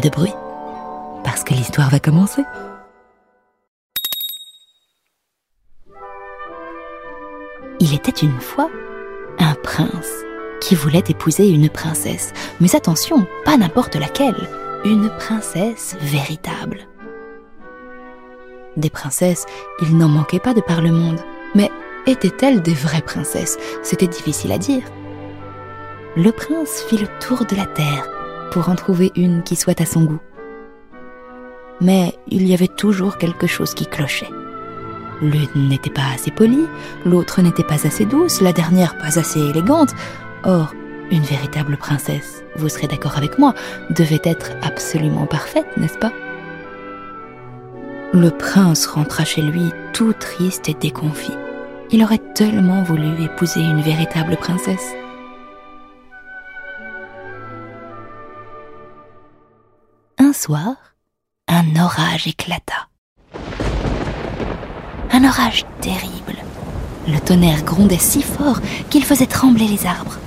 De bruit, parce que l'histoire va commencer. Il était une fois un prince qui voulait épouser une princesse. Mais attention, pas n'importe laquelle, une princesse véritable. Des princesses, il n'en manquait pas de par le monde. Mais étaient-elles des vraies princesses? C'était difficile à dire. Le prince fit le tour de la terre pour en trouver une qui soit à son goût. Mais il y avait toujours quelque chose qui clochait. L'une n'était pas assez polie, l'autre n'était pas assez douce, la dernière pas assez élégante. Or, une véritable princesse, vous serez d'accord avec moi, devait être absolument parfaite, n'est-ce pas? Le prince rentra chez lui tout triste et déconfit. Il aurait tellement voulu épouser une véritable princesse. Soir, un orage éclata. Un orage terrible. Le tonnerre grondait si fort qu'il faisait trembler les arbres.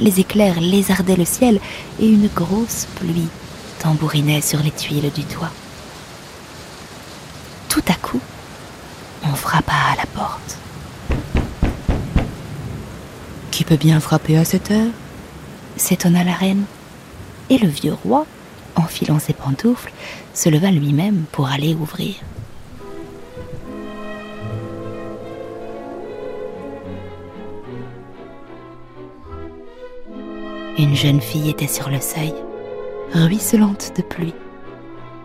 Les éclairs lézardaient le ciel et une grosse pluie tambourinait sur les tuiles du toit. Tout à coup, on frappa à la porte. Qui peut bien frapper à cette heure? S'étonna la reine. Et le vieux roi, enfilant ses pantoufles, se leva lui-même pour aller ouvrir. Une jeune fille était sur le seuil, ruisselante de pluie.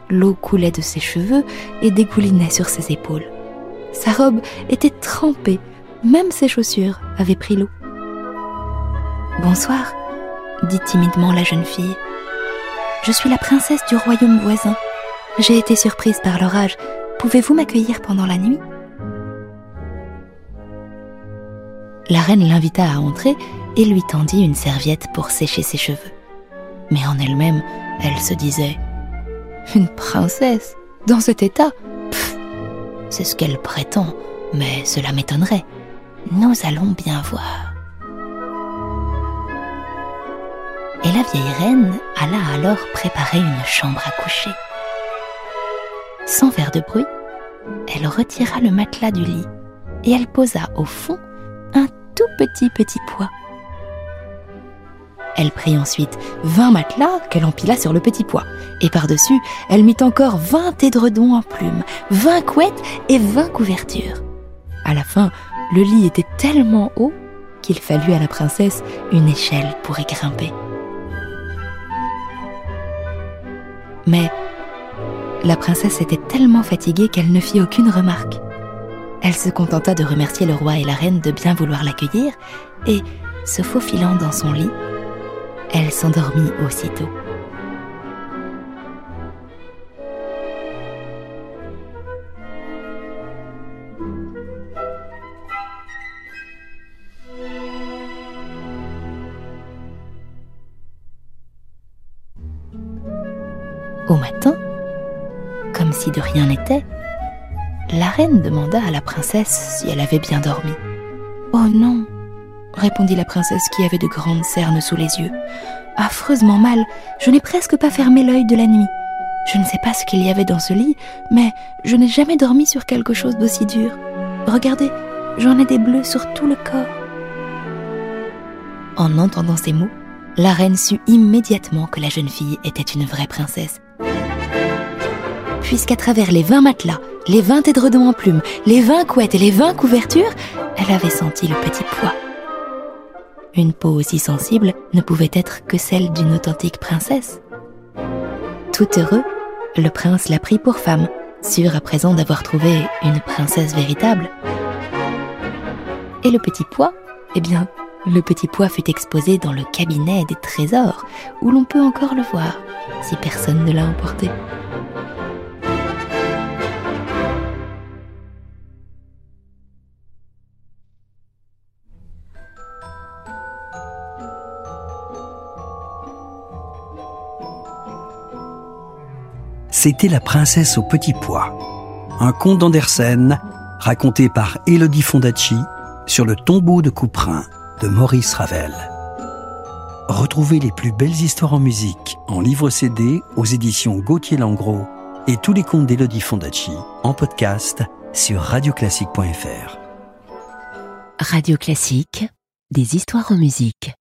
L'eau coulait de ses cheveux et dégoulinait sur ses épaules. Sa robe était trempée, même ses chaussures avaient pris l'eau. Bonsoir, dit timidement la jeune fille. Je suis la princesse du royaume voisin. J'ai été surprise par l'orage. Pouvez-vous m'accueillir pendant la nuit? La reine l'invita à entrer et lui tendit une serviette pour sécher ses cheveux. Mais en elle-même, elle se disait Une princesse Dans cet état C'est ce qu'elle prétend, mais cela m'étonnerait. Nous allons bien voir. Et la vieille reine alla alors préparer une chambre à coucher. Sans faire de bruit, elle retira le matelas du lit et elle posa au fond un tout petit petit pois. Elle prit ensuite vingt matelas qu'elle empila sur le petit pois. Et par-dessus, elle mit encore vingt édredons en plumes, vingt couettes et vingt couvertures. À la fin, le lit était tellement haut qu'il fallut à la princesse une échelle pour y grimper. Mais la princesse était tellement fatiguée qu'elle ne fit aucune remarque. Elle se contenta de remercier le roi et la reine de bien vouloir l'accueillir, et, se faufilant dans son lit, elle s'endormit aussitôt. Au matin, comme si de rien n'était, la reine demanda à la princesse si elle avait bien dormi. Oh non, répondit la princesse qui avait de grandes cernes sous les yeux. Affreusement mal, je n'ai presque pas fermé l'œil de la nuit. Je ne sais pas ce qu'il y avait dans ce lit, mais je n'ai jamais dormi sur quelque chose d'aussi dur. Regardez, j'en ai des bleus sur tout le corps. En entendant ces mots, la reine sut immédiatement que la jeune fille était une vraie princesse. Puisqu'à travers les vingt matelas, les vingt édredons en plumes, les vingt couettes et les vingt couvertures, elle avait senti le petit pois. Une peau aussi sensible ne pouvait être que celle d'une authentique princesse. Tout heureux, le prince la prit pour femme, sûr à présent d'avoir trouvé une princesse véritable. Et le petit pois, eh bien, Le petit pois fut exposé dans le cabinet des trésors, où l'on peut encore le voir, si personne ne l'a emporté. C'était La princesse au petit pois, un conte d'Andersen raconté par Elodie Fondacci sur le tombeau de Couperin de Maurice Ravel. Retrouvez les plus belles histoires en musique en livre CD aux éditions Gauthier Langros et tous les contes d'Elodie Fondacci en podcast sur radioclassique.fr. Radio Classique, des histoires en musique.